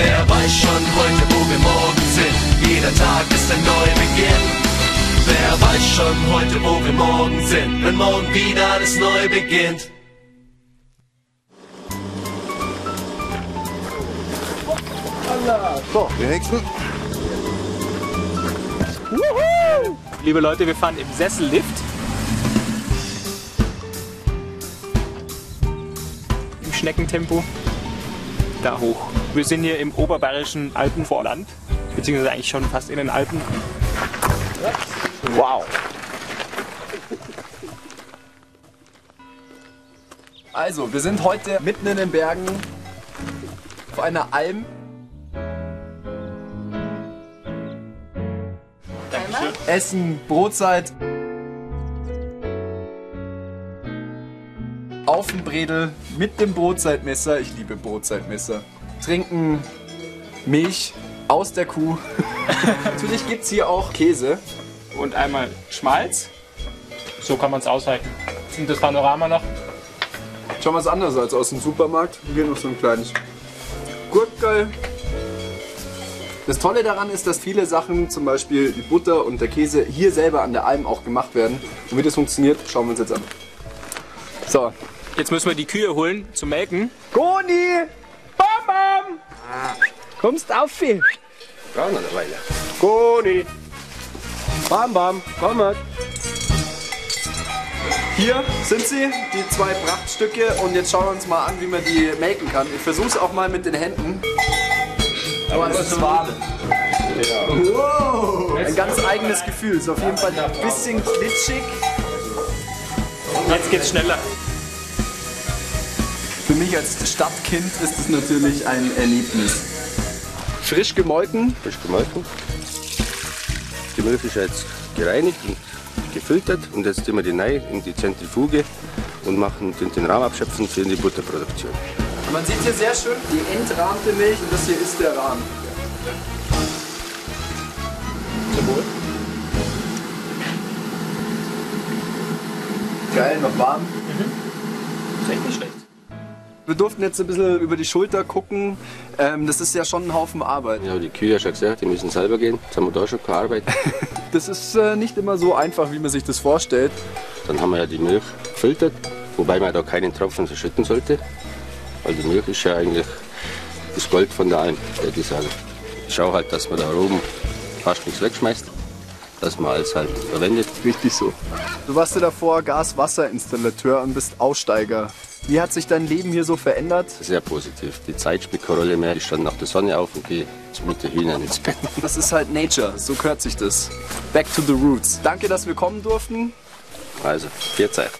Wer weiß schon heute, wo wir morgen sind? Jeder Tag ist ein Neubeginn. Wer weiß schon heute, wo wir morgen sind? Wenn morgen wieder alles neu beginnt. So, den nächsten. Woohoo! Liebe Leute, wir fahren im Sessellift. Im Schneckentempo. Da hoch. Wir sind hier im oberbayerischen Alpenvorland. Beziehungsweise eigentlich schon fast in den Alpen. Wow. Also, wir sind heute mitten in den Bergen auf einer Alm. Essen, Brotzeit. Auf dem Bredel mit dem Brotzeitmesser. Ich liebe Brotzeitmesser. Trinken Milch aus der Kuh. Natürlich gibt es hier auch Käse. Und einmal Schmalz. So kann man es aushalten. Und das Panorama noch. Schon was anderes als aus dem Supermarkt. Hier noch so ein kleines Gurtgeil. Das Tolle daran ist, dass viele Sachen, zum Beispiel die Butter und der Käse, hier selber an der Alm auch gemacht werden. Und wie das funktioniert, schauen wir uns jetzt an. So. Jetzt müssen wir die Kühe holen zum Melken. Goni! Bam, bam! Kommst auf, viel. Brauchen wir eine Weile. Goni! Bam, bam, komm mal. Hier sind sie, die zwei Prachtstücke. Und jetzt schauen wir uns mal an, wie man die melken kann. Ich versuche es auch mal mit den Händen. Aber es ist warm. Wow! Ein ganz eigenes Gefühl. Ist auf jeden Fall ein bisschen glitschig. Jetzt geht's schneller. Für mich als Stadtkind ist es natürlich ein Erlebnis. Frisch gemolken. Frisch gemolken. Die Milch ist jetzt gereinigt und gefiltert und jetzt tun wir die rein in die Zentrifuge und machen den, den Rahm abschöpfen für die Butterproduktion. Man sieht hier sehr schön die entrahmte Milch und das hier ist der Rahmen. Zum Wohl. Geil, noch warm. Ist echt nicht schlecht. Wir durften jetzt ein bisschen über die Schulter gucken. Ähm, das ist ja schon ein Haufen Arbeit. Ja, die Kühe, schon gesagt, die müssen selber gehen. Jetzt haben wir da schon keine Arbeit. Das ist äh, nicht immer so einfach, wie man sich das vorstellt. Dann haben wir ja die Milch gefiltert, wobei man da keinen Tropfen verschütten sollte. Weil die Milch ist ja eigentlich das Gold von der Alm, würde ich sagen. Ich schaue halt, dass man da oben fast nichts wegschmeißt, dass man alles halt verwendet. Richtig so. Du warst ja davor Gas-Wasser-Installateur und bist Aussteiger. Wie hat sich dein Leben hier so verändert? Sehr positiv. Die Zeit spielt keine Rolle mehr. Ich stand nach der Sonne auf und gehe mit den Hühnern ins Bett. Das ist halt Nature, so gehört sich das. Back to the roots. Danke, dass wir kommen durften. Also, viel Zeit.